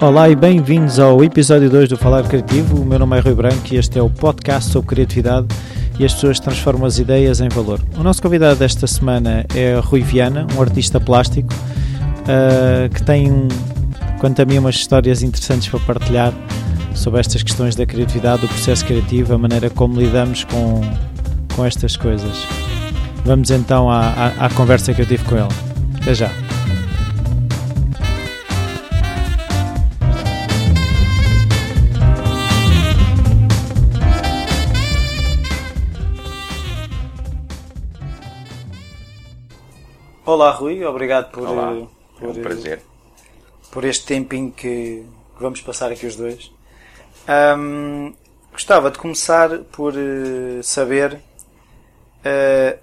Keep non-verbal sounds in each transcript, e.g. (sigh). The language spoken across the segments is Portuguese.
Olá e bem-vindos ao episódio 2 do Falar Criativo. O meu nome é Rui Branco e este é o podcast sobre criatividade e as pessoas transformam as ideias em valor. O nosso convidado desta semana é Rui Viana, um artista plástico uh, que tem, quanto a mim, umas histórias interessantes para partilhar sobre estas questões da criatividade, do processo criativo, a maneira como lidamos com, com estas coisas. Vamos então à, à, à conversa que eu tive com ele. Até já. Olá Rui, obrigado por, Olá, eh, por, é um prazer. por este tempinho que, vamos passar aqui os dois. Ahm, gostava de começar por eh, saber eh,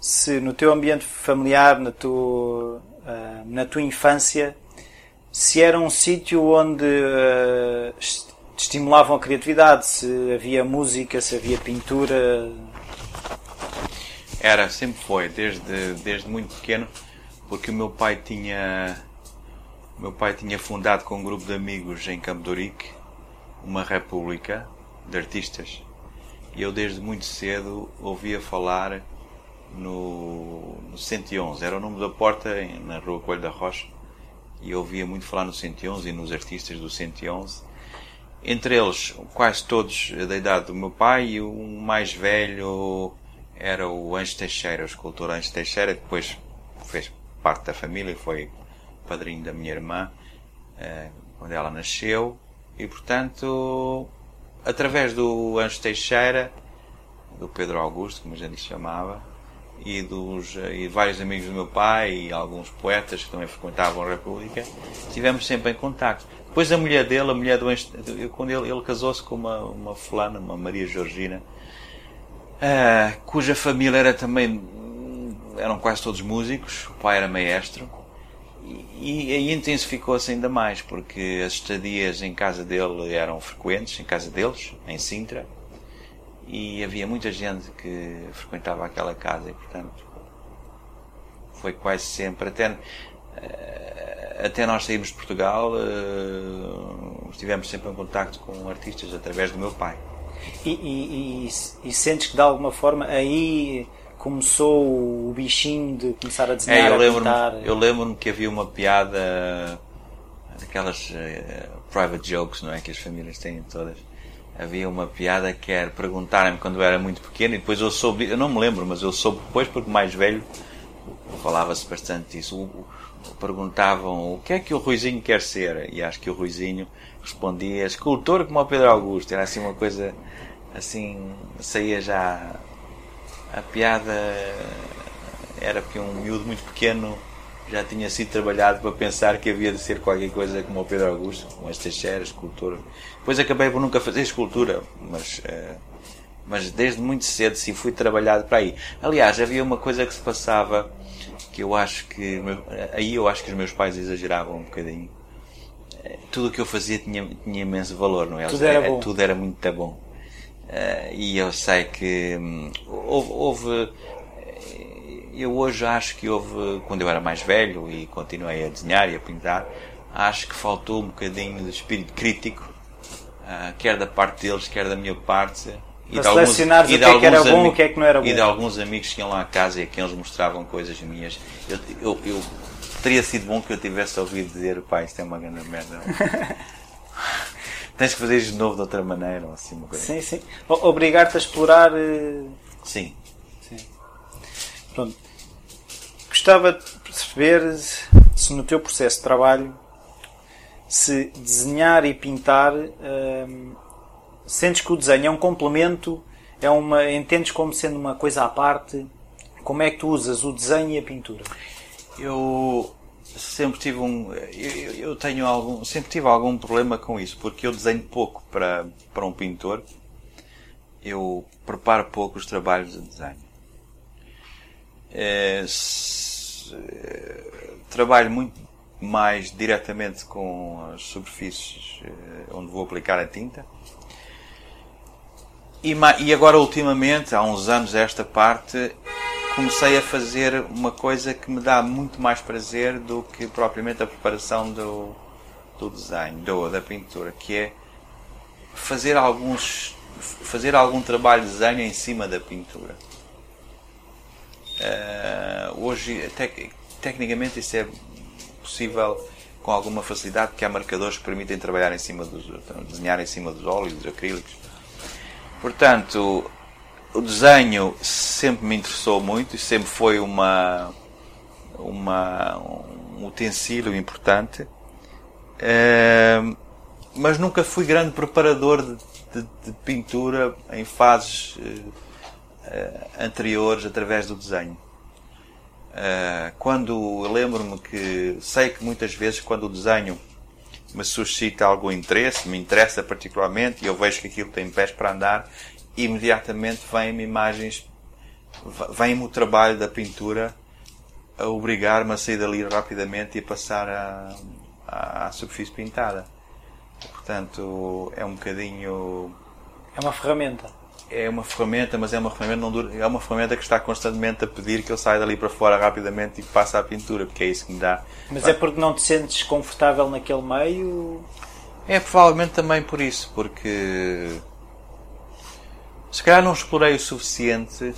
se no teu ambiente familiar, na tua, ah, na tua infância, se era um sítio onde estimulavam a criatividade, se havia música, se havia pintura. Era, sempre foi, desde, desde muito pequeno, porque o meu pai tinha meu pai tinha fundado com um grupo de amigos em Campo de Ourique uma república de artistas. E eu desde muito cedo ouvia falar no, no 111, era o nome da porta na rua Coelho da Rocha, e ouvia muito falar no 111 e nos artistas do 111. Entre eles, quase todos da idade do meu pai, e o mais velho era o Anjo Teixeira, o escultor Anjo Teixeira, que depois fez parte da família, foi padrinho da minha irmã, eh, quando ela nasceu, e portanto, através do Anjo Teixeira, do Pedro Augusto, como a gente chamava, e dos eh, e vários amigos do meu pai e alguns poetas que também frequentavam a República, tivemos sempre em contacto. Depois a mulher dele, a mulher do Anjo- quando ele, ele casou-se com uma, uma fulana, uma Maria Georgina, ah, cuja família era também eram quase todos músicos, o pai era maestro e, aí intensificou-se ainda mais porque as estadias em casa dele eram frequentes, em casa deles, em Sintra, e havia muita gente que frequentava aquela casa e portanto foi quase sempre até eh, até nós sairmos de Portugal eh, estivemos sempre em contacto com artistas através do meu pai. E, e- e- e sentes que de alguma forma aí começou o bichinho de começar a desenhar, É, eu a lembro-me pintar? eu lembro que havia uma piada daquelas eh, private jokes, não é? Que as famílias têm todas. Havia uma piada que era perguntarem-me quando eu era muito pequeno e depois eu soube, eu não me lembro, mas eu soube depois porque mais velho falava-se bastante disso. O- o- perguntavam o que é que o Ruizinho quer ser e acho que o Ruizinho respondia escultor como o Pedro Augusto. Era assim uma coisa assim, saía já a piada era porque um miúdo muito pequeno já tinha sido trabalhado para pensar que havia de ser qualquer coisa como o Pedro Augusto, como este Teixeira, escultor. Depois acabei por nunca fazer escultura, mas, eh, mas desde muito cedo sim fui trabalhado para aí. Aliás, havia uma coisa que se passava que eu acho que aí eu acho que os meus pais exageravam um bocadinho. Eh, Tudo o que eu fazia tinha, tinha imenso valor, não é? Tudo era bom. Tudo era muito bom. Eh, e eu sei que hum, houve, houve- eh, eu hoje acho que houve quando eu era mais velho e continuei a desenhar e a pintar acho que faltou um bocadinho de espírito crítico ah, quer da parte deles quer da minha parte e Para selecionares o que é que era alguns bom, ami- o que é que não era e bom. de alguns amigos que iam lá à casa e a quem eles mostravam coisas minhas eu, eu, eu- teria sido bom que eu tivesse ouvido dizer pai isto é uma grande merda (laughs) tens que fazer isto de novo de outra maneira ou assim uma coisa Sim, sim. O- Obrigar-te a explorar. eh, sim Pronto. Gostava de perceber se no teu processo de trabalho se desenhar e pintar hum, sentes que o desenho é um complemento, é uma, entendes como sendo uma coisa à parte? Como é que tu usas o desenho e a pintura? Eu sempre tive um. Eu, eu tenho algum. Sempre tive algum problema com isso, porque eu desenho pouco para, para um pintor. Eu preparo pouco os trabalhos de desenho. Eh, se- eh, trabalho muito mais diretamente com as superfícies eh, onde vou aplicar a tinta. E, e agora, ultimamente, há uns anos, esta parte, comecei a fazer uma coisa que me dá muito mais prazer do que propriamente a preparação do, do desenho, do, da pintura, que é fazer alguns fazer algum trabalho de desenho em cima da pintura. Uh, hoje, tec, tecnicamente, isso é possível com alguma facilidade, porque há marcadores que permitem trabalhar em cima dos, desenhar em cima dos óleos, dos acrílicos. Portanto, o desenho sempre me interessou muito e sempre foi uma, uma, um utensílio importante. Uh, mas nunca fui grande preparador de, de, de pintura em fases uh, anteriores através do desenho. Uh, quando lembro-me que sei que muitas vezes quando o desenho me suscita algum interesse, me interessa particularmente e eu vejo que aquilo tem pés para andar, imediatamente vêm-me imagens, vem-me o trabalho da pintura a obrigar-me a sair dali rapidamente e a passar à, à, à superfície pintada. Portanto, é um bocadinho. É uma ferramenta. É uma ferramenta, mas é uma ferramenta, não dura, é uma ferramenta que está constantemente a pedir que eu saia dali para fora rapidamente e passe à pintura, porque é isso que me dá. Mas é porque não te sentes confortável naquele meio? É provavelmente também por isso, porque se calhar não explorei o suficiente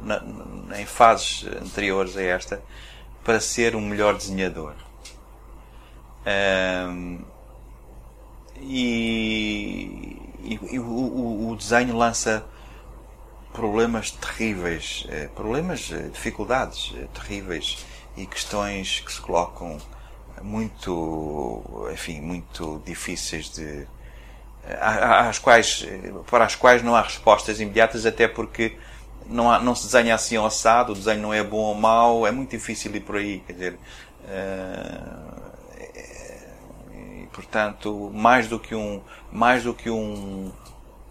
na, em fases anteriores a esta para ser um melhor desenhador. Um, e, e, e o, o, o, desenho lança problemas terríveis, eh, problemas, eh, dificuldades eh, terríveis e questões que se colocam muito, enfim, muito difíceis de às quais, para as quais não há respostas imediatas, até porque não, há, não se desenha assim ao assado, o desenho não é bom ou mau, é muito difícil ir por aí. Quer dizer, portanto, mais do que um, mais do que um,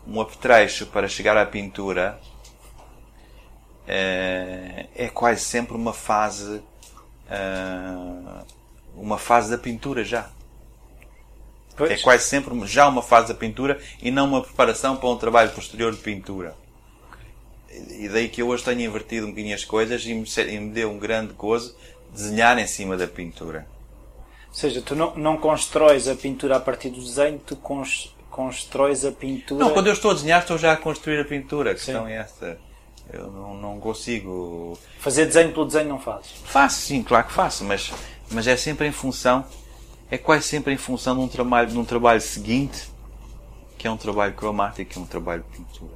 um apetrecho para chegar à pintura, é, é quase sempre uma fase, eh, uma fase da pintura já. Pois. É quase sempre já uma fase da pintura e não uma preparação para um trabalho posterior de pintura. E daí que eu hoje tenho invertido um bocadinho as coisas e me, e me deu um grande gozo desenhar em cima da pintura. Ou seja, tu não, não constróis a pintura a partir do desenho, tu cons, constróis a pintura. Não, quando eu estou a desenhar, estou já a construir a pintura. A questão sim. é esta. Eu não, não consigo. Fazer desenho pelo desenho não fazes? Faço, sim, claro que faço, mas, mas é sempre em função. É quase sempre em função de um trabalho, de um trabalho seguinte, que é um trabalho cromático, que é um trabalho de pintura.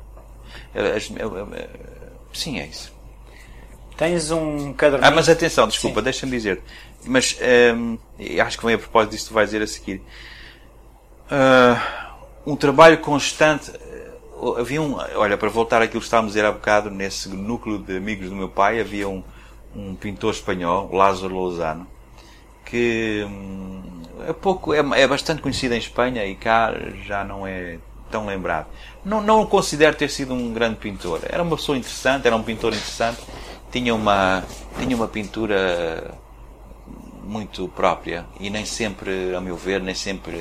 sim, é isso. Tens um caderno. Ah, mas atenção, desculpa, deixa-me dizer. Mas um, acho que vem a propósito disso que tu vais dizer a seguir. Uh, um trabalho constante. Uh, havia um. Olha, para voltar àquilo que estávamos a dizer há bocado, nesse núcleo de amigos do meu pai, havia um, um pintor espanhol, Lázaro Lozano, que um, é, pouco, é, é bastante conhecido em Espanha e cá já não é tão lembrado. Não, não o considero ter sido um grande pintor. Era uma pessoa interessante, era um pintor interessante, tinha uma, tinha uma pintura muito própria e nem sempre, a meu ver, nem sempre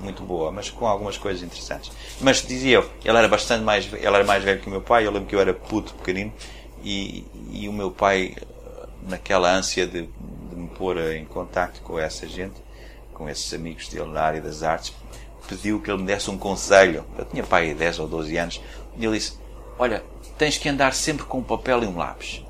muito boa, mas com algumas coisas interessantes. Mas dizia eu, ele era bastante mais, ele era mais velho que o meu pai, eu lembro que eu era puto pequenino e, e o meu pai, naquela ânsia de, de me pôr em contacto com essa gente, com esses amigos dele na área das artes, pediu que ele me desse um conselho. Eu tinha pai 10 ou 12 anos e ele disse: Olha, tens que andar sempre com um papel e um lápis.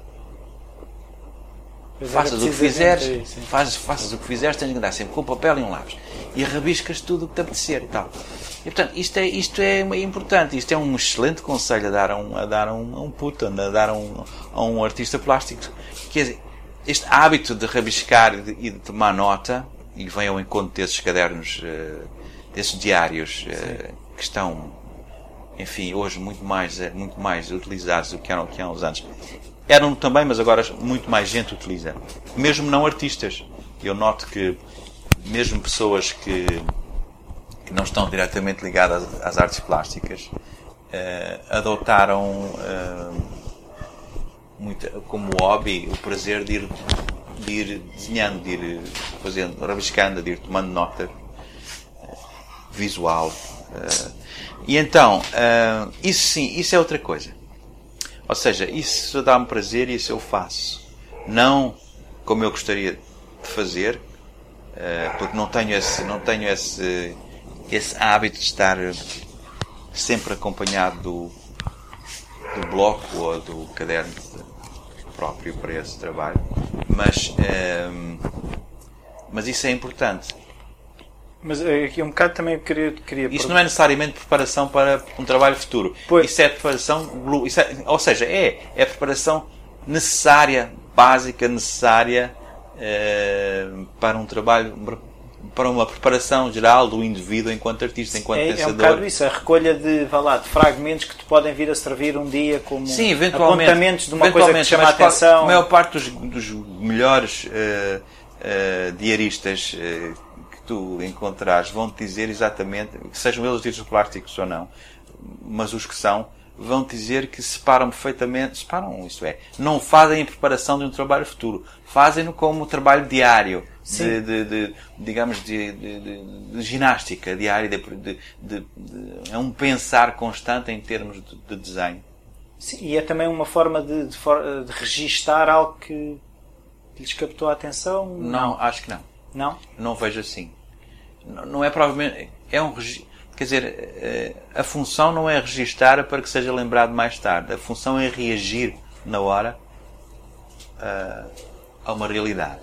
Faças o que fizeres, fazes, faças o que fizeres, tens que andar sempre com o papel e um lápis. E rabiscas tudo o que te apetecer e tal. E portanto, isto é, isto é importante, isto é um excelente conselho a dar a um, a dar a um, a um puto, a dar a um, a um artista plástico. Quer dizer, este hábito de rabiscar e de, e de tomar nota, e vem ao encontro desses cadernos, uh, desses diários, uh, que estão, enfim, hoje muito mais, uh, muito mais utilizados do que eram, que há uns anos eram também, mas agora muito mais gente utiliza. Mesmo não artistas. Eu noto que mesmo pessoas que, que não estão diretamente ligadas às artes plásticas uh, adotaram muito, como hobby o prazer de ir, de ir desenhando, de ir fazendo, rabiscando, de ir tomando nota uh, visual. e então, isso sim, isso é outra coisa ou seja, isso dá-me prazer e isso eu faço. Não como eu gostaria de fazer, porque não tenho esse, não tenho esse, esse hábito de estar sempre acompanhado do, do bloco ou do caderno próprio para esse trabalho, mas, um, mas isso é importante. Mas eh, aqui um bocado também queria. queria isso não é necessariamente preparação para um trabalho futuro. Pois. Isso é preparação. Isso é, ou seja, é, é preparação necessária, básica, necessária eh, para um trabalho para uma preparação geral do indivíduo enquanto artista, enquanto é, pensador. É um bocado isso, a recolha de, vá lá, de fragmentos que te podem vir a servir um dia como Sim, eventualmente, apontamentos de uma coisa que te chama a atenção. A maior parte dos, dos melhores uh, uh, diaristas uh, que tu encontrares vão-te dizer exatamente, sejam eles ditos plásticos ou não, mas os que são, vão dizer que separam perfeitamente, separam, isto é, não fazem a preparação de um trabalho futuro, fazem-no como trabalho diário, de, de, de, digamos, de, de, ginástica diária, de, é um pensar constante em termos de, desenho. Sim, e é também uma forma de, de, de registar algo que lhes captou a atenção? Não, não, acho que não. Não? Não vejo assim. Não, não é provavelmente. É um Quer dizer, eh, a função não é registar para que seja lembrado mais tarde. A função é reagir na hora a, a uma realidade.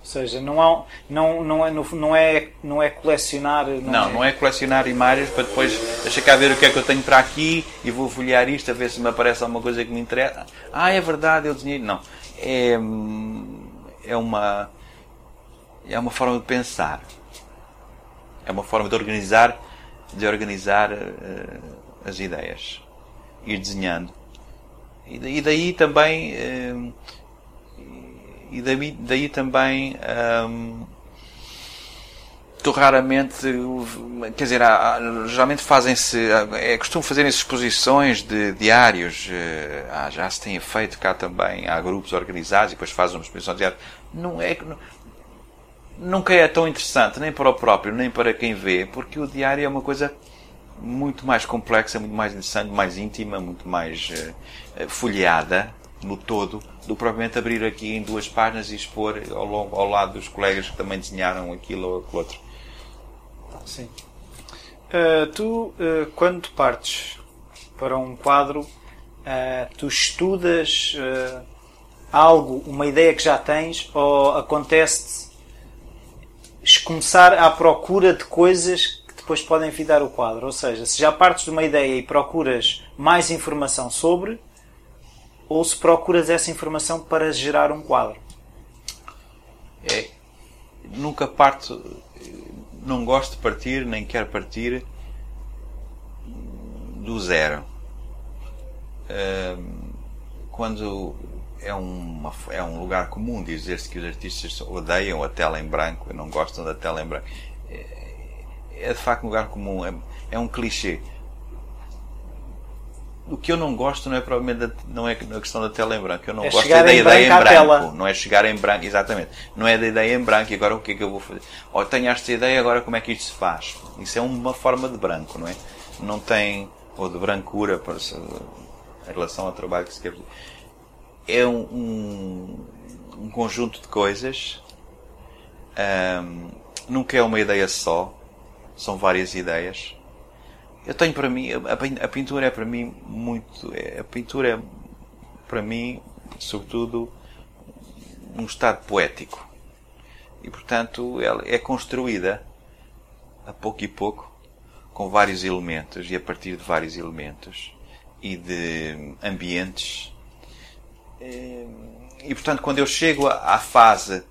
Ou seja, não, há, não, não, é, não, é, não é colecionar. Não, não é... não é colecionar imagens para depois deixar cá ver o que é que eu tenho para aqui e vou folhear isto a ver se me aparece alguma coisa que me interessa. Ah, é verdade, eu desenhei. Não. É, é uma. É uma forma de pensar. É uma forma de organizar, de organizar uh, as ideias. Ir desenhando. E daí também. Uh, e daí, daí também hum, tu raramente quer dizer geralmente fazem-se é costume fazerem exposições de diários ah, já se tem feito cá também há grupos organizados e depois fazem uma exposição de diários não é nunca é tão interessante nem para o próprio nem para quem vê porque o diário é uma coisa muito mais complexa muito mais interessante mais íntima muito mais uh, folheada no todo do propriamente abrir aqui em duas páginas e expor ao, longo, ao lado dos colegas que também desenharam aquilo ou aquilo outro. Sim. Uh, tu, uh, quando partes para um quadro, tu estudas algo, uma ideia que já tens, ou acontece-te começar à procura de coisas que depois podem vir dar o quadro? Ou seja, se já partes de uma ideia e procuras mais informação sobre, ou se procuras essa informação para gerar um quadro? É, nunca parto, não gosto de partir, nem quero partir do zero. Quando é, uma, é um lugar comum dizer-se que os artistas odeiam a tela em branco e não gostam da tela em branco. É, é de facto um lugar comum, é, é um clichê o que eu não gosto não é provavelmente da, não é a questão da tela em branco. Eu não é gosto da ideia em branco. Tela. Não é chegar em branco, exatamente. Não é da ideia em branco e agora o que é que eu vou fazer? Ou tenho esta ideia, agora como é que isto se faz? Isso é uma forma de branco, não é? Não tem, ou de brancura para, em relação ao trabalho que se quer fazer. É um, um, um conjunto de coisas. Um, nunca é uma ideia só. São várias ideias eu tenho para mim, a, pintura é para mim muito, é, a pintura é para mim, sobretudo, um estado poético. E portanto, ela é construída a pouco e pouco com vários elementos e a partir de vários elementos e de ambientes. E portanto, quando eu chego à fase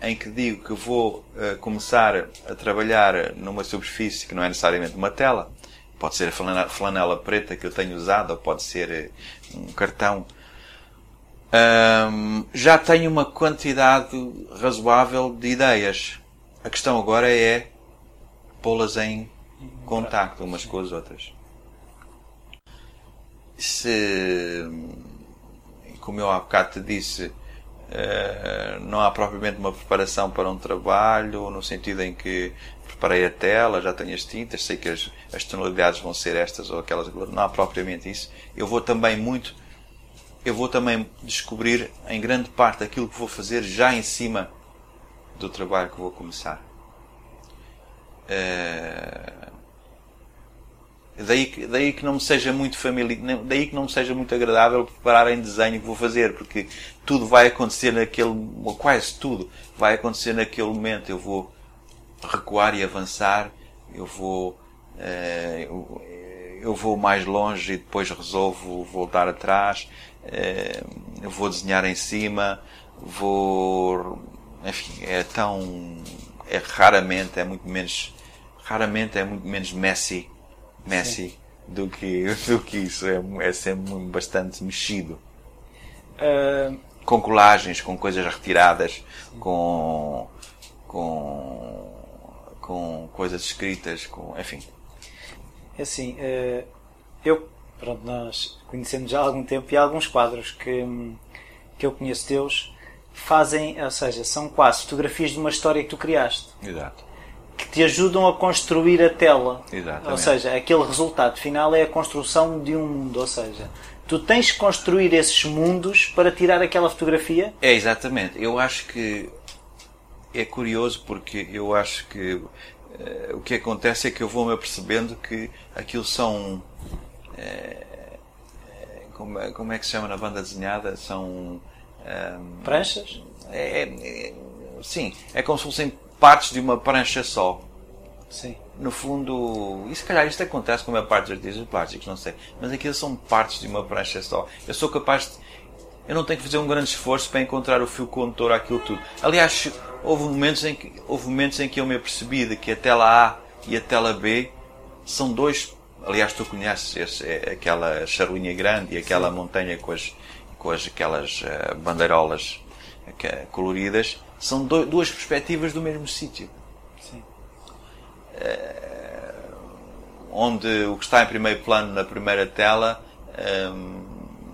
em que digo que vou uh, começar a trabalhar numa superfície que não é necessariamente uma tela, Pode ser a flanela, preta que eu tenho usado, ou pode ser eh, um cartão. Um, já tenho uma quantidade razoável de ideias. A questão agora é pô-las em contacto umas com as outras. Se, como eu há bocado te disse, uh, não há propriamente uma preparação para um trabalho, no sentido em que preparei a tela, já tenho as tintas, sei que as, as tonalidades vão ser estas ou aquelas, não há propriamente isso. Eu vou também muito, eu vou também descobrir em grande parte aquilo que vou fazer já em cima do trabalho que vou começar. Uh, daí, daí que não me seja muito familiar, daí que não me seja muito agradável preparar em desenho que vou fazer, porque tudo vai acontecer naquele, quase tudo, vai acontecer naquele momento. Eu vou recuar e avançar, eu vou, uh, eu, eu, vou mais longe e depois resolvo voltar atrás, eu vou desenhar em cima, vou, enfim, é tão, é raramente, é muito menos, raramente é muito menos messy, messy do que, (laughs) do que isso, é, é sempre bastante mexido. Uh... Com colagens, com coisas retiradas, com, com, com coisas escritas, com, enfim. É assim, uh, eu, pronto, nós conhecemos já há algum tempo e há alguns quadros que, que eu conheço teus fazem, ou seja, são quase fotografias de uma história que tu criaste. Exato. Que te ajudam a construir a tela. Exatamente. Ou seja, aquele resultado final é a construção de um mundo. Ou seja, tu tens que construir esses mundos para tirar aquela fotografia? É, exatamente. Eu acho que é curioso porque eu acho que uh, o que acontece é que eu vou-me apercebendo que aquilo são. Uh, como, como é que se chama na banda desenhada? São um, Pranchas? É, é, sim, é como se fossem partes de uma prancha só. Sim. No fundo, e se calhar isto acontece com a maior parte dos artistas plásticos, não sei. Mas aquilo são partes de uma prancha só. Eu sou capaz de. Eu não tenho que fazer um grande esforço para encontrar o fio condutor àquilo tudo. Aliás, houve momentos em que, houve momentos em que eu me apercebi de que a tela A e a tela B são dois. Aliás, tu conheces esse, é aquela charuinha grande e aquela Sim. montanha com as, com as, aquelas uh, bandeirolas uh, coloridas, são do, duas perspectivas do mesmo sítio. Uh, onde o que está em primeiro plano na primeira tela um,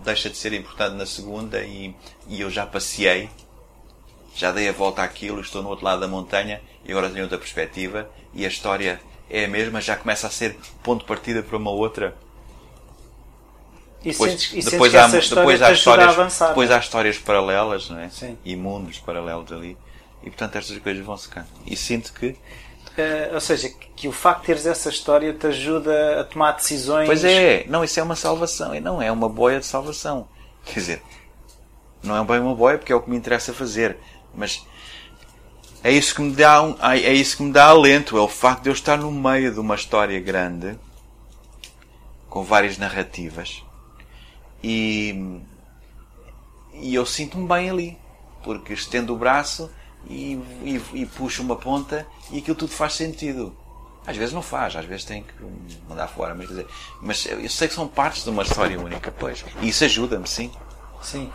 deixa de ser importante na segunda e, e eu já passei, já dei a volta àquilo, estou no outro lado da montanha e agora tenho outra perspectiva e a história é a mesma, já começa a ser ponto de partida para uma outra e depois, sentes, e depois há, depois há histórias, avançar, depois há histórias paralelas, não é? Sim. E mundos paralelos ali. E portanto estas coisas vão secando. E sinto que. Uh, ou seja, que, que, o facto de teres essa história te ajuda a tomar decisões. Pois é, não, isso é uma salvação. E não é uma boia de salvação. Quer dizer, não é bem uma boia porque é o que me interessa fazer. Mas é isso que me dá um, é isso que me dá alento. É o facto de eu estar no meio de uma história grande com várias narrativas e, e eu sinto-me bem ali, porque estendo o braço e, e, e, puxo uma ponta e aquilo tudo faz sentido. Às vezes não faz, às vezes tem que mandar fora, mas, dizer, mas eu sei que são partes de uma história única, pois. E isso ajuda-me, sim. Sim.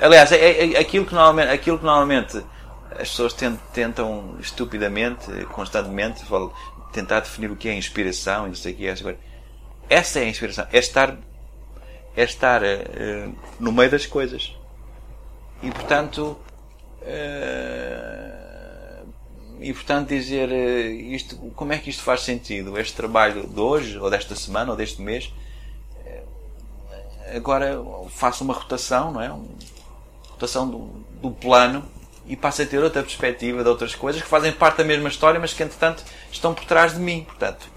Aliás, é, é, é, aquilo, que normalmente, aquilo que normalmente as pessoas tentam, estupidamente, constantemente, tentar definir o que é inspiração e não sei o que é. Essa é a inspiração. É estar é estar uh, no meio das coisas. E portanto, e portanto dizer uh, isto, como é que isto faz sentido? Este trabalho de hoje, ou desta semana, ou deste mês, agora faço uma rotação, não é? Uma rotação do, do plano e passo a ter outra perspectiva de outras coisas que fazem parte da mesma história, mas que entretanto estão por trás de mim. Portanto,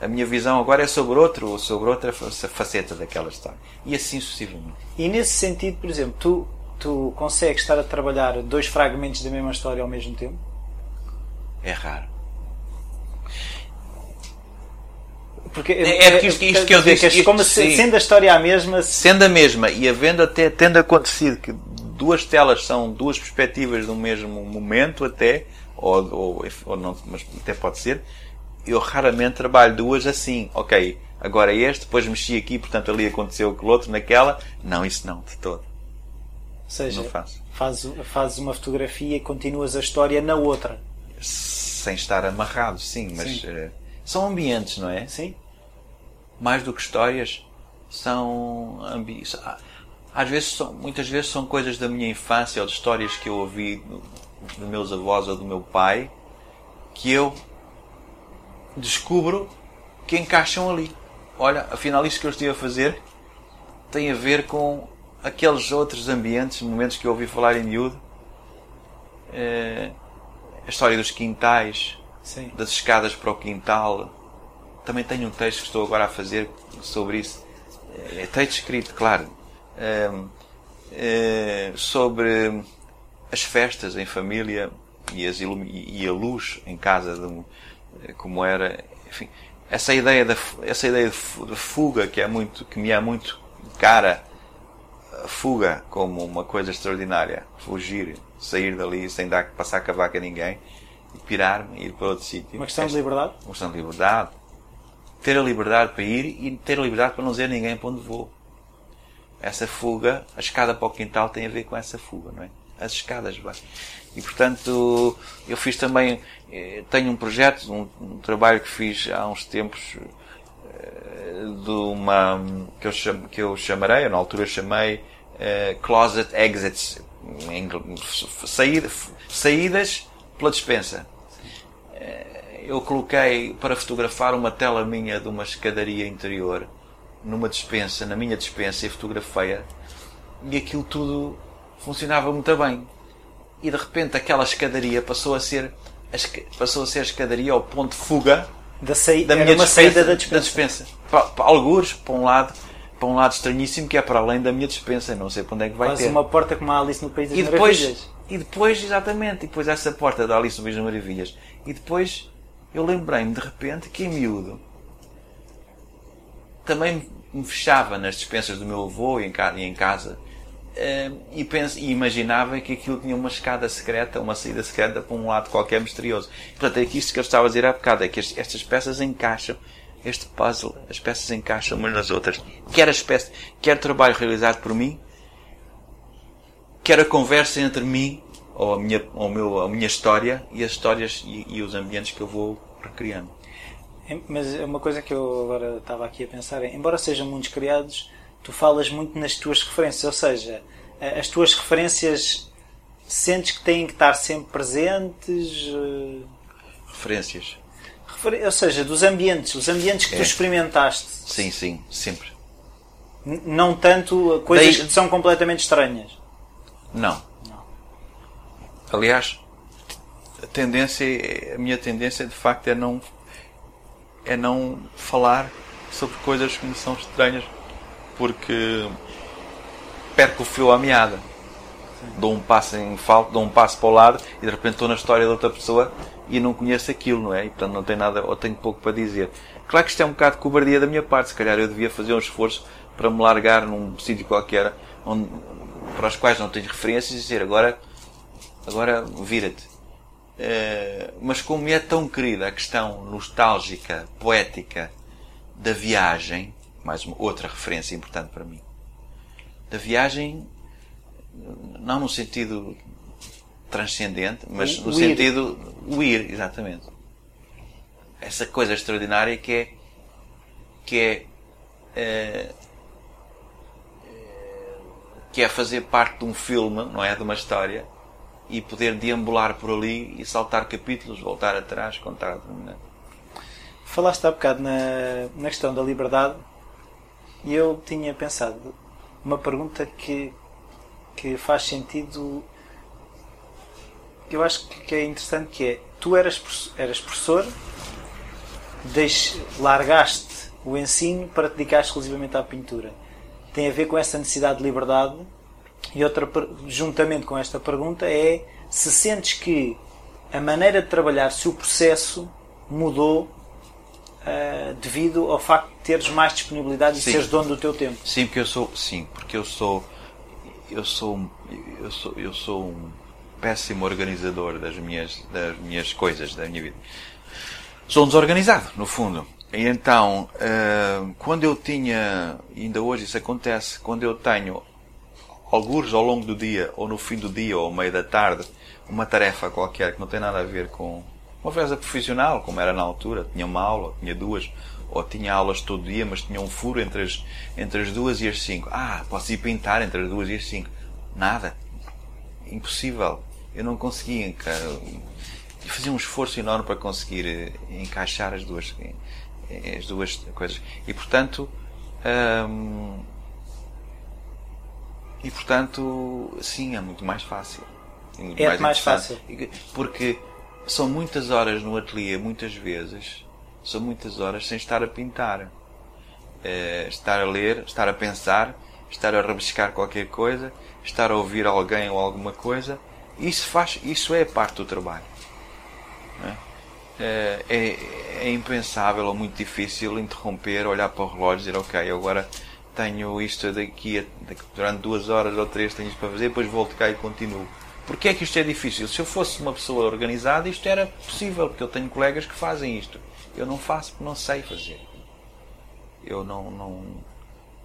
a minha visão agora é sobre outro ou sobre outra faceta daquela história. E assim sucessivamente. E nesse sentido, por exemplo, tu, tu consegues estar a trabalhar dois fragmentos da mesma história ao mesmo tempo? É raro. Porque é, é, isto, isto que eu disse. Que como isto, sendo a história a mesma. Sendo a mesma e havendo até tendo acontecido que duas telas são duas perspectivas do mesmo momento, até, ou, ou, ou não, mas até pode ser, eu raramente trabalho duas assim. Ok, agora este, depois mexi aqui, portanto ali aconteceu aquele outro naquela. Não, isso não, de todo. Ou seja. Fazes, fazes uma fotografia e continuas a história na outra. Sem estar amarrado, sim, mas sim. Uh, são ambientes, não é? Sim. Mais do que histórias, são ambientes. Ah, às vezes, são, muitas vezes são coisas da minha infância ou de histórias que eu ouvi dos meus avós ou do meu pai que eu descubro que encaixam ali. Olha, afinal, isto que eu estive a fazer tem a ver com aqueles outros ambientes, momentos que eu ouvi falar em miúdo, eh, a história dos quintais, Sim. das escadas para o quintal. Também tenho um texto que estou agora a fazer sobre isso. É texto escrito, claro. Ehm, eh, sobre as festas em família e, as e a luz em casa, de um- eh, como era. Enfim, essa ideia, da, essa ideia de fuga que, é muito, que me é muito cara. A fuga como uma coisa extraordinária. Fugir, sair dali sem dar, passar cavaco a ninguém. E pirar-me, ir para outro sítio. Uma questão de Esta- liberdade? uma questão de liberdade. Ter a liberdade para ir e ter a liberdade para não dizer a ninguém para onde vou. Essa fuga, a escada para o quintal tem a ver com essa fuga, não é? As escadas, vai. E portanto, eu fiz também, eh, tenho um projeto, um, um trabalho que fiz há uns tempos, eh, de uma, que eu, cham, que eu chamarei, eu na altura chamei, eh, Closet Exits, em inglês, saída, saídas pela dispensa eu coloquei para fotografar uma tela minha de uma escadaria interior numa dispensa, na minha dispensa, e fotografei-a e aquilo tudo funcionava muito bem. E de repente aquela escadaria passou a ser a passou a ser a escadaria ao ponto de fuga Da da minha dispensa, saída da dispensa. dispensa. Para, para algures, para um lado, para um lado estranhíssimo que é para além da minha dispensa, não sei para onde é que vai Quase ter. uma porta como a Alice no País das E depois, Maravilhas. e depois, exatamente, e depois essa porta da Alice no País das Maravilhas. E depois eu lembrei-me de repente que em miúdo também me fechava nas dispensas do meu avô e em casa, e, eh, e, penso, e imaginava que aquilo tinha uma escada secreta, uma saída secreta para um lado qualquer misterioso. Portanto, é que isto que eu estava a dizer há bocado, é que est- estas peças encaixam, este puzzle, as peças encaixam umas nas outras. Quer a espécie, quer o trabalho realizado por mim, quer a conversa entre mim, ou a minha, ou meu, a minha história, e as histórias e, e os ambientes que eu vou recriando. Mas é uma coisa que eu agora estava aqui a pensar é, embora sejam muitos criados, tu falas muito nas tuas referências, ou seja, as tuas referências sentes que têm que estar sempre presentes, eh, Referências. Refer- ou seja, dos ambientes, os ambientes que É. tu experimentaste, Sim, sim, sempre. N- não tanto coisas Daí- que são completamente estranhas. Não. Aliás, a tendência, a minha tendência de facto é não, é não falar sobre coisas que me são estranhas, porque perco o fio à meada. Dou um passo em falta, dou um passo para o lado e de repente estou na história de outra pessoa e não conheço aquilo, não é? E portanto não tenho nada, ou tenho pouco para dizer. Claro que isto é um bocado de cobardia da minha parte, se calhar eu devia fazer um esforço para me largar num sítio qualquer onde, para os quais não tenho referências e dizer agora, agora vira-te. Eh, mas como é tão querida a questão nostálgica, poética da viagem, mais uma outra referência importante para mim, da viagem, não no sentido transcendente, mas O- no ir. sentido o ir, exatamente. Essa coisa extraordinária que é que é eh, que é fazer parte de um filme, não é, de uma história e poder deambular por ali e saltar capítulos, voltar atrás, contar. Não é? Falaste há bocado na, na questão da liberdade e eu tinha pensado uma pergunta que, que faz sentido eu acho que é interessante que é tu eras, eras professor deix, largaste o ensino para te dedicar exclusivamente à pintura tem a ver com essa necessidade de liberdade e outra juntamente com esta pergunta é se sentes que a maneira de trabalhar, se o processo mudou uh, devido ao facto de teres mais disponibilidade e Sim. seres dono do teu tempo. Sim, porque eu sou, sim, porque eu sou, eu sou, eu sou, eu sou um péssimo organizador das minhas, das minhas coisas, da minha vida. Sou um desorganizado, no fundo. E então, ah, quando eu tinha, ainda hoje isso acontece, quando eu tenho alguns ao longo do dia, ou no fim do dia, ou ao meio da tarde, uma tarefa qualquer que não tem nada a ver com uma festa profissional, como era na altura, tinha uma aula, tinha duas, ou tinha aulas todo dia, mas tinha um furo entre as, entre as duas e as cinco. Ah, posso ir pintar entre as duas e as cinco. Nada. Impossível. Eu não conseguia, cara. Eu fazia um esforço enorme para conseguir eh, encaixar as duas, eh, as duas coisas. E portanto, hum, e portanto, sim, é muito mais fácil. É muito É mais interessante. fácil. Porque são muitas horas no ateliê, muitas vezes, são muitas horas sem estar a pintar. Uh, estar a ler, estar a pensar, estar a rabiscar qualquer coisa, estar a ouvir alguém ou alguma coisa. Isso, faz, isso é parte do trabalho. É? é, é impensável ou muito difícil interromper, olhar para o relógio e dizer, ok, agora tenho isto daqui durante duas horas ou três tenho isto para fazer, depois volto cá e continuo. Porquê é que isto é difícil? Se eu fosse uma pessoa organizada, isto era possível, porque eu tenho colegas que fazem isto. Eu não faço porque não sei fazer. Eu não, não,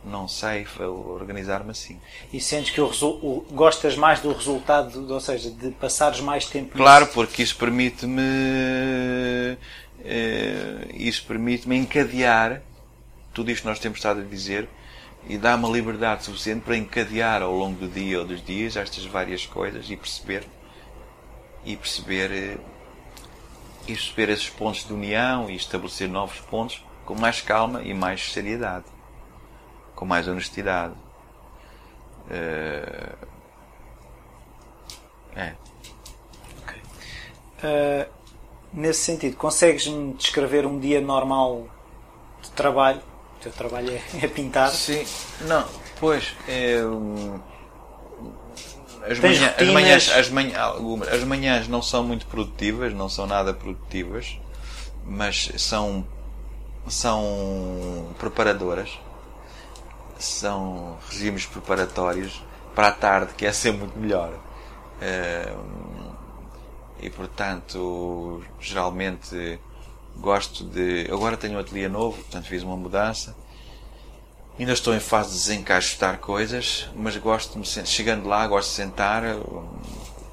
não sei organizar-me assim. E sentes que o, o, gostas mais do resultado, ou seja, de passares mais tempo Claro, nisso? porque isso permite-me eh, isso permite-me encadear tudo isto que nós temos estado a dizer e dá uma liberdade suficiente para encadear ao longo do dia ou dos dias estas várias coisas e perceber e perceber eh, e perceber esses pontos de união e estabelecer novos pontos com mais calma e mais seriedade, com mais honestidade. Uh... É. Okay. Uh, nesse sentido, consegues-me descrever um dia normal de trabalho? O teu trabalho é, é pintar? Sim, não, pois. É, as, manhã, as, manhãs, as, manhã, algumas, as manhãs não são muito produtivas, não são nada produtivas, mas são, são preparadoras, são regimes preparatórios para a tarde, que é ser muito melhor. É, e portanto, geralmente gosto de. Agora tenho um ateliê novo, portanto fiz uma mudança. Ainda estou em fase de desencaixotar coisas, mas gosto de me chegando lá, gosto de sentar,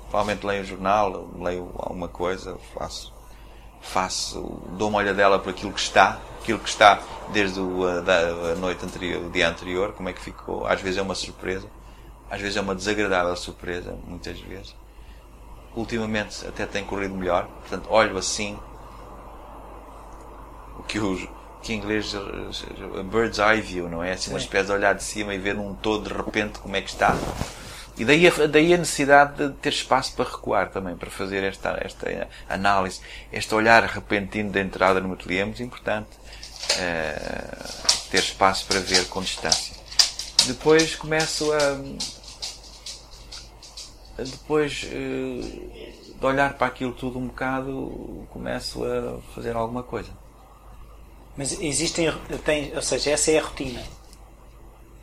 provavelmente leio o jornal, leio alguma coisa, faço, faço, dou uma olhadela para aquilo que está, aquilo que está desde o, a, a noite anterior, o dia anterior, como é que ficou. Às vezes é uma surpresa, às vezes é uma desagradável surpresa, muitas vezes ultimamente até tem corrido melhor. Portanto, olho assim o que os que em inglês a bird's eye view, não é? Assim, uma espécie de olhar de cima e ver num todo de repente como é que está. E daí a, daí a necessidade de ter espaço para recuar também, para fazer esta, esta análise, este olhar repentino da entrada no ateliê é muito importante. Uh, ter espaço para ver com distância. Depois começo a depois eh, de olhar para aquilo tudo um bocado, começo a fazer alguma coisa. Mas existem, tem, ou seja, essa é a rotina.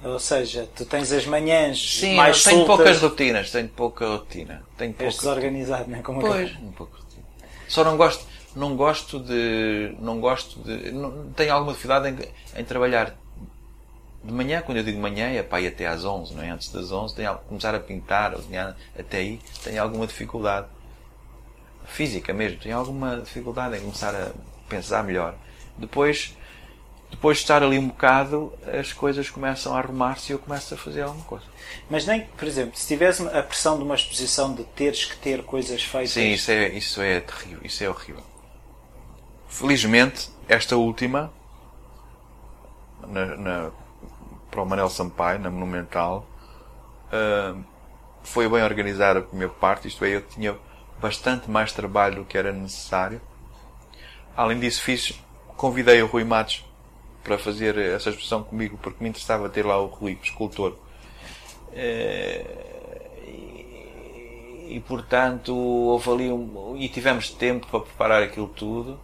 Ou seja, tu tens as manhãs Sim, mais tenho soltas. poucas rotinas, tenho pouca rotina. Tenho pouca... És desorganizado, não é? Como pois, um pouco rotina. Só não gosto, não gosto de, não gosto de, não, tenho alguma dificuldade em, em trabalhar de manhã, quando eu digo manhã, é para ir até às 11, não é? Antes das 11, tenho, começar a pintar, até aí, tenho alguma dificuldade. Física mesmo, tenho alguma dificuldade em começar a pensar melhor. Depois, depois de estar ali um bocado, as coisas começam a arrumar-se e eu começo a fazer alguma coisa. Mas nem, por exemplo, se tivesse a pressão de uma exposição de teres que ter coisas feitas. Sim, isso é, isso é terrível, isso é horrível. Felizmente, esta última, na, na para o Manel Sampaio, na Monumental. Uh, foi bem organizada a minha parte, isto é, eu tinha bastante mais trabalho do que era necessário. Além disso, fiz, convidei o Rui Matos para fazer essa exposição comigo, porque me interessava ter lá o Rui, escultor. Uh, e, portanto, houve ali um, e tivemos tempo para preparar aquilo tudo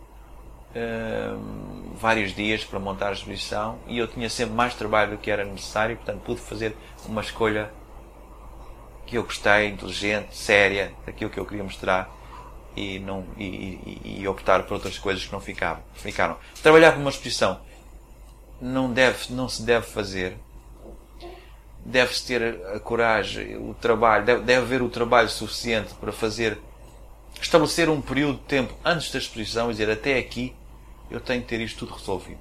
vários dias para montar a exposição e eu tinha sempre mais trabalho do que era necessário, portanto pude fazer uma escolha que eu gostei, inteligente, séria, daquilo que eu queria mostrar e, não, e, e, e optar por outras coisas que não ficavam, ficaram. Trabalhar para uma exposição não, deve, não se deve fazer. Deve-se ter a coragem, o trabalho, deve, deve haver o trabalho suficiente para fazer, estabelecer um período de tempo antes da exposição e dizer até aqui eu tenho que ter isto tudo resolvido.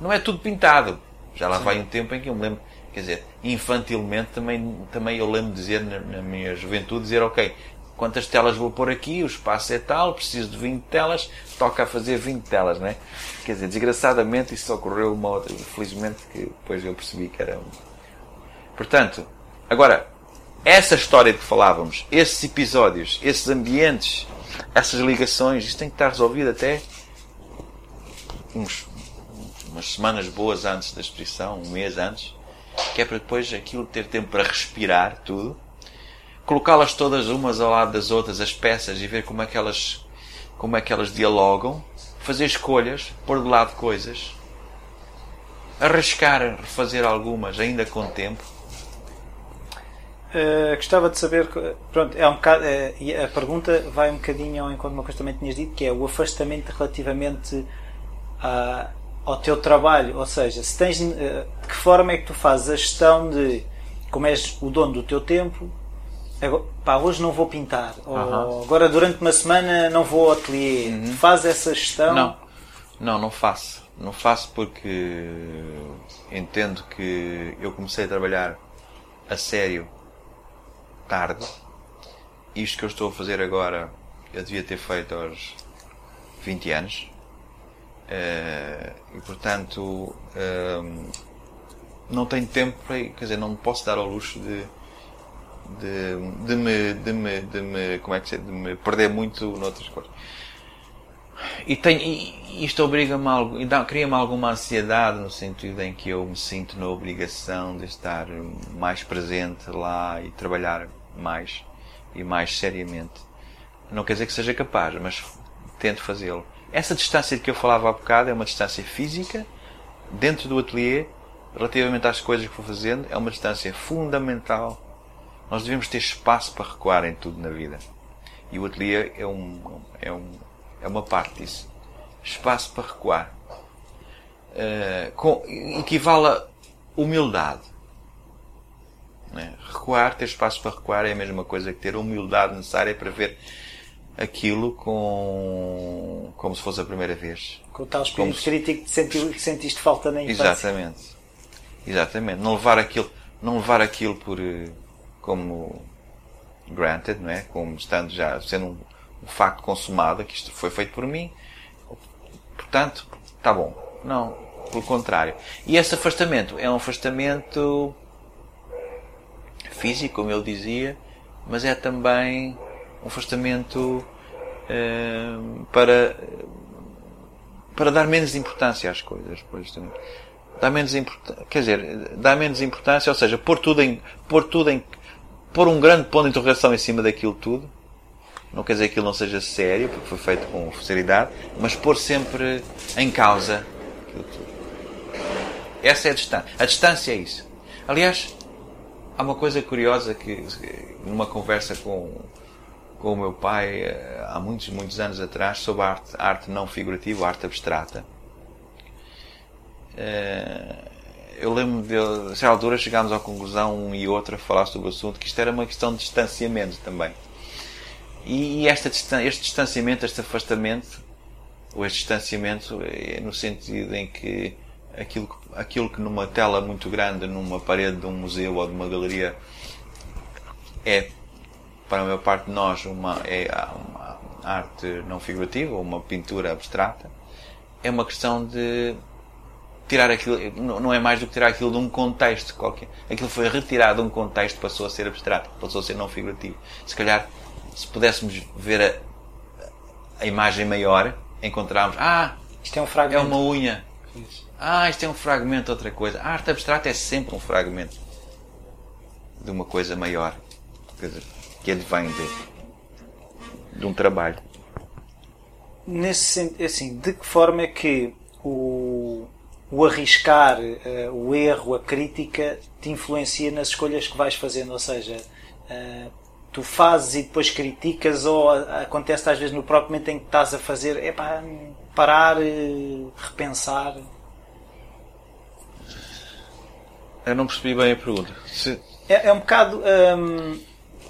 Não é tudo pintado. Já lá Sim. vai um tempo em que eu me lembro, quer dizer, infantilmente também, também eu lembro de dizer na, na minha juventude, dizer, ok, quantas telas vou pôr aqui, o espaço é tal, preciso de 20 telas, toca a fazer 20 telas, né? Quer dizer, desgraçadamente isso ocorreu uma outra, felizmente que depois eu percebi que era. Portanto, agora, essa história de que falávamos, esses episódios, esses ambientes, essas ligações, isto tem que estar resolvido até uns, umas semanas boas antes da exposição, um mês antes, que é para depois aquilo ter tempo para respirar tudo, colocá-las todas umas ao lado das outras, as peças, e ver como é que elas, como é que elas dialogam, fazer escolhas, pôr de lado coisas, arriscar refazer algumas ainda com tempo. Uh, gostava de saber, pronto, é um bocado, uh, a pergunta vai um bocadinho ao encontro de uma coisa que também tinhas dito, que é o afastamento relativamente a, ao teu trabalho, ou seja, se tens, uh, de que forma é que tu fazes a gestão de, como és o dono do teu tempo, pá, hoje não vou pintar, agora durante uma semana não vou ao ateliê, uhum. faz essa gestão? Não, não, não faço. Não faço porque entendo que eu comecei a trabalhar a sério tarde. Isto que eu estou a fazer agora eu devia ter feito aos 20 anos. Uh, e portanto uh, não tenho tempo para quer dizer, não me posso dar ao luxo de de, de, me, de, me, de me como é que se, de me perder muito noutras coisas e, tem, e isto obriga-me algo, cria-me alguma ansiedade no sentido em que eu me sinto na obrigação de estar mais presente lá e trabalhar mais e mais seriamente. Não quer dizer que seja capaz, mas tento fazê-lo. Essa distância de que eu falava há bocado é uma distância física, dentro do ateliê, relativamente às coisas que vou fazendo, é uma distância fundamental. Nós devemos ter espaço para recuar em tudo na vida. E o ateliê é um, é um, é uma parte disso. Espaço para recuar. Uh, com, equivale a humildade. Né? Recuar, ter espaço para recuar é a mesma coisa que ter a humildade necessária para ver aquilo com como se fosse a primeira vez. Com o tal espírito se... crítico que, que sentiste falta na infância. Exatamente. Exatamente. Não levar aquilo, não levar aquilo por eh, como granted, não é? Como estando já sendo um, o facto consumado, que isto foi feito por mim, portanto, está bom. Não, pelo contrário. E esse afastamento é um afastamento físico, como ele dizia, mas é também um afastamento uh, para para dar menos importância às coisas, pois dá menos importância, quer dizer, dá menos importância, ou seja, pôr tudo em, pôr tudo em, pôr um grande ponto de interrogação em cima daquilo tudo não quer dizer que ele não seja sério, porque foi feito com seriedade, mas pôr sempre em causa aquilo tudo. Essa é a distância. A distância é isso. Aliás, há uma coisa curiosa que, numa conversa com, com o meu pai, eh, há muitos, muitos anos atrás, sobre arte, arte não figurativa, arte abstrata, eh, eu lembro de, a certa altura, chegámos à conclusão, um e outro, a falar sobre o assunto, que isto era uma questão de distanciamento também. E esta, este distanciamento, este afastamento, ou este distanciamento é no sentido em que aquilo, aquilo que numa tela muito grande, numa parede de um museu ou de uma galeria, é, para a maior parte de nós, uma, é uma arte não figurativa, ou uma pintura abstrata, é uma questão de tirar aquilo, não é mais do que tirar aquilo de um contexto qualquer. Aquilo foi retirado de um contexto, passou a ser abstrato, passou a ser não figurativo. Se calhar se pudéssemos ver a, a imagem maior, encontrarmos, ah, isto é um fragmento. É uma unha. Isso. Ah, isto é um fragmento de outra coisa. A arte abstrata é sempre um fragmento de uma coisa maior. Que advém de, de um trabalho. Nesse assim, de que forma é que o, o arriscar, uh, o erro, a crítica te influencia nas escolhas que vais fazendo? Ou seja, uh, tu fazes e depois criticas ou acontece às vezes no próprio momento em que estás a fazer é para parar, eh, repensar? Eu não percebi bem a pergunta. Se... É, é, um bocado hum,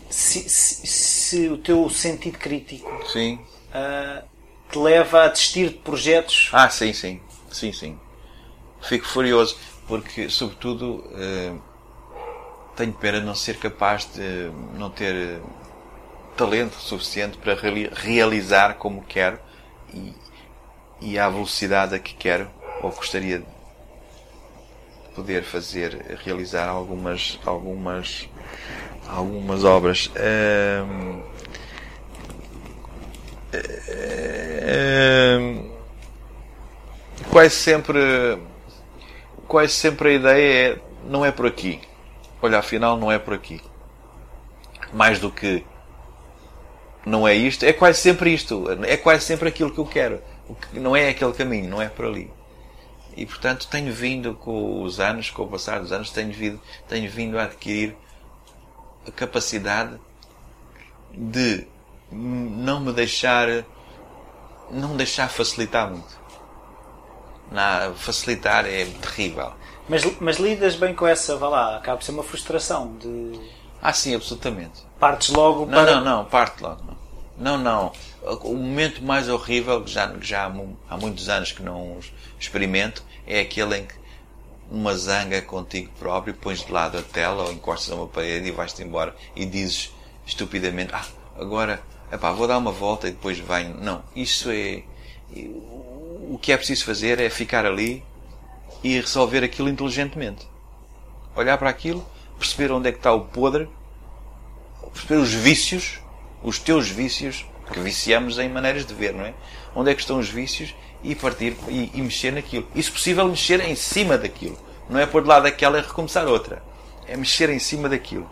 se, se, se, o teu sentido crítico sim. Uh, te leva a desistir de projetos. Ah, sim, sim. Sim, sim. Fico furioso porque, sobretudo, uh, tenho pena de não ser capaz de não ter eh, talento suficiente para realizar como quero e, e à velocidade a que quero ou gostaria de poder fazer, realizar algumas, algumas algumas obras. quase sempre quase sempre a ideia é não é por aqui. Olha, afinal não é por aqui. Mais do que não é isto, é quase sempre isto. É quase sempre aquilo que eu quero. Não é aquele caminho, não é por ali. E portanto tenho vindo com os anos, com o passar dos anos, tenho vindo, tenho vindo a adquirir a capacidade de não me deixar não deixar facilitar muito. Na, facilitar é terrível. Mas, mas lidas bem com essa, vá lá, acaba por ser uma frustração de. Ah, sim, absolutamente. Partes logo não, para. Não, não, parte logo. Não, não. não. O momento mais horrível, que já, já há muitos anos que não experimento, é aquele em que uma zanga contigo próprio, pões de lado a tela ou encostas a uma parede e vais-te embora e dizes estupidamente, ah, agora, epá, vou dar uma volta e depois vai. Não, isso é. O que é preciso fazer é ficar ali e resolver aquilo inteligentemente. Olhar para aquilo, perceber onde é que está o podre, perceber os vícios, os teus vícios, que viciamos em maneiras de ver, não é? Onde é que estão os vícios e partir e, e mexer naquilo. E, se possível, mexer em cima daquilo. Não é pôr de lado aquela e recomeçar outra. É mexer em cima daquilo.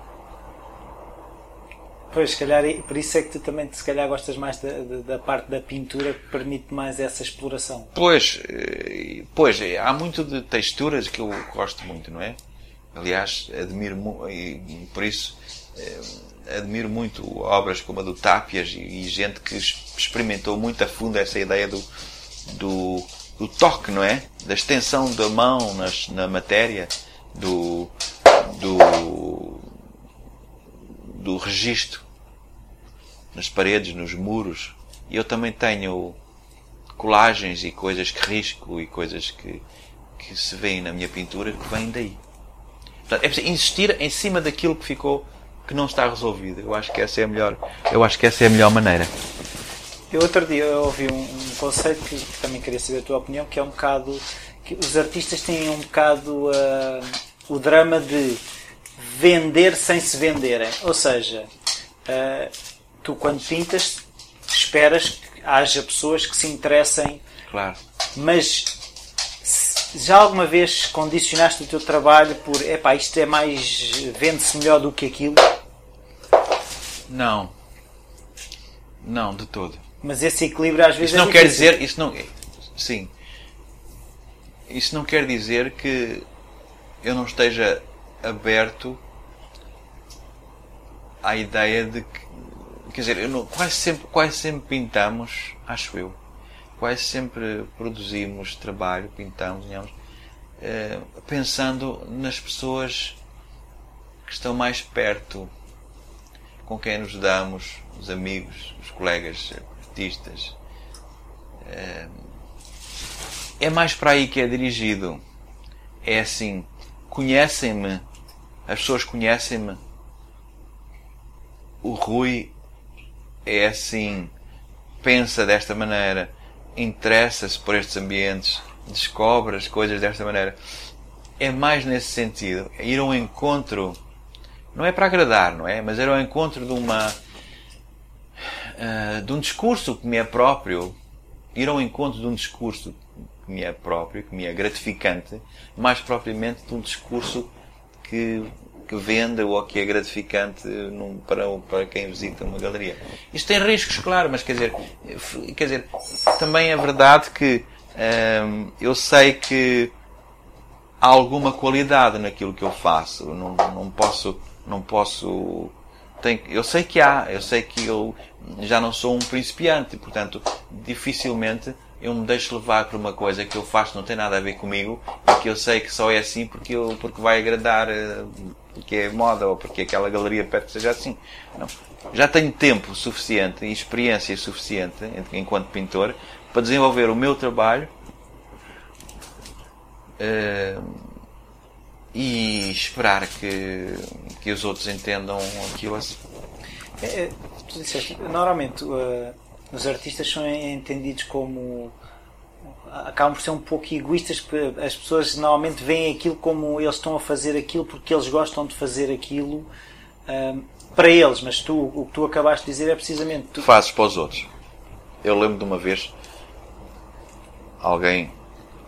Pois, se calhar, por isso é que tu também, se calhar, gostas mais da, da parte da pintura que permite mais essa exploração. Pois, eh, pois, eh, há muito de texturas que eu gosto muito, não é? Aliás, admiro, e por isso, eh, admiro muito obras como a do Tápias e, gente que experimentou muito a fundo essa ideia do, do, do toque, não é? Da extensão da mão nas, na matéria, do, do, do registro nas paredes, nos muros. E eu também tenho colagens e coisas que risco e coisas que, que se veem na minha pintura que vêm daí. Portanto, é preciso insistir em cima daquilo que ficou que não está resolvido. Eu acho que essa é a melhor, eu acho que essa é a melhor maneira. Eu outro dia eu ouvi um, um conceito que, que, também queria saber a tua opinião, que é um bocado que os artistas têm um bocado uh, o drama de vender sem se venderem. Ou seja, uh, tu quando pintas esperas que haja pessoas que se interessem. Claro. Mas já alguma vez condicionaste o teu trabalho por epá, isto é mais. vende-se melhor do que aquilo? Não. Não, de todo. Mas esse equilíbrio às vezes isso não é quer dizer isso não sim isso não quer dizer que eu não esteja aberto à ideia de que quer dizer não, quase sempre quase sempre pintamos acho eu quase sempre produzimos trabalho pintamos digamos, eh, pensando nas pessoas que estão mais perto com quem nos damos os amigos os colegas artistas. É, é mais para aí que é dirigido. É assim, conhecem-me, as pessoas conhecem-me. O Rui é assim, pensa desta maneira, interessa-se por estes ambientes, descobre as coisas desta maneira. É mais nesse sentido, é ir ao encontro, não é para agradar, não é? Mas ir ao encontro de uma uh, de um discurso que me é próprio, ir ao encontro de um discurso que me é próprio, que me é gratificante, mais propriamente de um discurso que, que venda ou que é gratificante num, para, para quem visita uma galeria. Isto tem riscos, claro, mas quer dizer, quer dizer também é verdade que um, eh, eu sei que há alguma qualidade naquilo que eu faço. Não, não posso, não posso tem, eu sei que há, eu sei que eu já não sou um principiante, portanto, dificilmente eu me deixo levar por uma coisa que eu faço não tem nada a ver comigo e que eu sei que só é assim porque, eu, porque vai agradar, eh, porque é moda ou porque aquela galeria pede que seja assim. Não. Já tenho tempo suficiente e experiência suficiente enquanto pintor para desenvolver o meu trabalho. Uh, e esperar que, que os outros entendam aquilo assim. É, é, tu disseste, normalmente uh, os artistas são entendidos como acabam por ser um pouco egoístas as pessoas normalmente veem aquilo como eles estão a fazer aquilo porque eles gostam de fazer aquilo um, para eles, mas tu, o que tu acabaste de dizer é precisamente. Tu fazes para os outros. Eu lembro de uma vez alguém,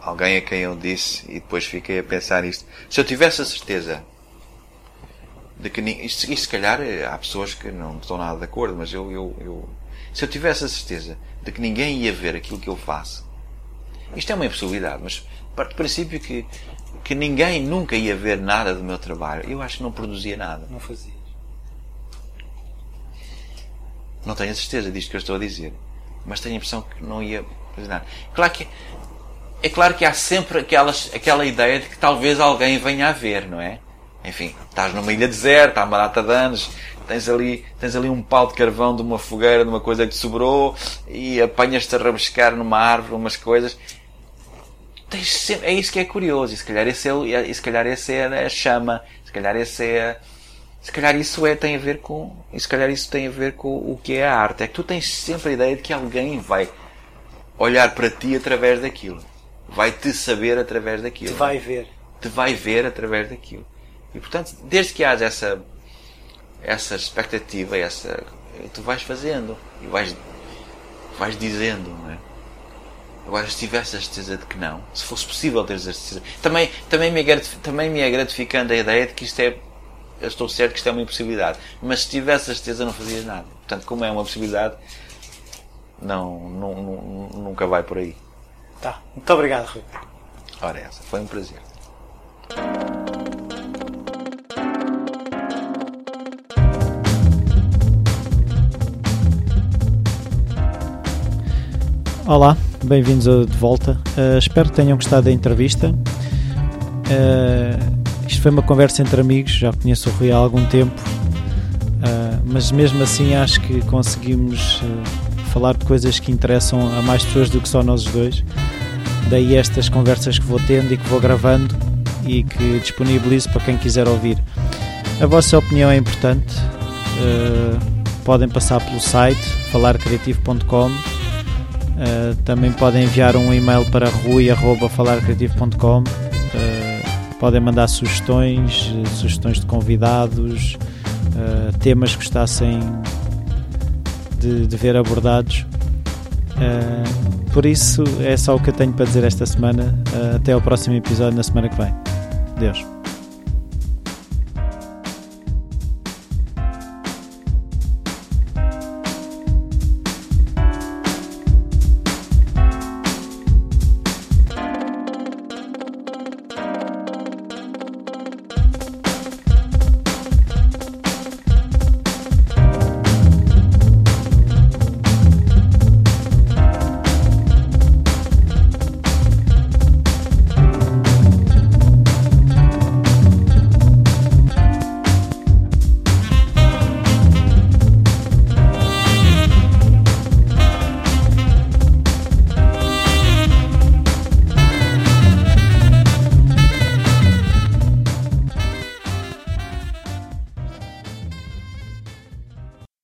alguém a quem eu disse e depois fiquei a pensar nisto. Se eu tivesse a certeza de que isto, isto se calhar eh, há pessoas que não estão nada de acordo, mas eu, eu, eu se eu tivesse a certeza de que ninguém ia ver aquilo que eu faço, isto é uma impossibilidade, mas parte do princípio que, que ninguém nunca ia ver nada do meu trabalho, eu acho que não produzia nada. Não fazia. Não tenho a certeza disto que eu estou a dizer, mas tenho a impressão que não ia fazer nada. Claro que é claro que há sempre aquelas, aquela ideia de que talvez alguém venha a ver, não é? Enfim, estás numa ilha deserta, há uma data de anos, tens ali, tens ali um pau de carvão de uma fogueira, de uma coisa que te sobrou, e apanhas-te a rabiscar numa árvore umas coisas. Tens sempre, é isso que é curioso, e se calhar esse é, e se calhar esse é a chama, se calhar esse é, se calhar isso é, tem a ver com, e se calhar isso tem a ver com o que é a arte. É que tu tens sempre a ideia de que alguém vai olhar para ti através daquilo. Vai te saber através daquilo. Te vai ver. Te vai ver através daquilo. E portanto, desde que haja essa, essa expectativa, essa, tu vais fazendo e vais, vais dizendo, não é? Agora, se tivesse a certeza de que não, se fosse possível ter a certeza, também, também, me é, também me é gratificante a ideia de que isto é, eu estou certo que isto é uma impossibilidade, mas se tivesse a certeza não fazias nada. Portanto, como é uma possibilidade, não, não, não nunca vai por aí. Tá, muito obrigado, Rui. Ora, essa, foi um prazer. Olá, bem-vindos de volta. Uh, espero que tenham gostado da entrevista. Uh, isto foi uma conversa entre amigos, já conheço o Rui há algum tempo, uh, mas mesmo assim acho que conseguimos falar de coisas que interessam a mais pessoas do que só nós dois. Daí estas conversas que vou tendo e que vou gravando e que disponibilizo para quem quiser ouvir. A vossa opinião é importante. podem passar pelo site falarcreativo.com Uh, também podem enviar um e-mail para rui.falarcreativo.com uh, eh, podem mandar sugestões, sugestões de convidados, uh, temas que gostassem de, de ver abordados. por isso é só o que eu tenho para dizer esta semana. até ao próximo episódio na semana que vem. Deus.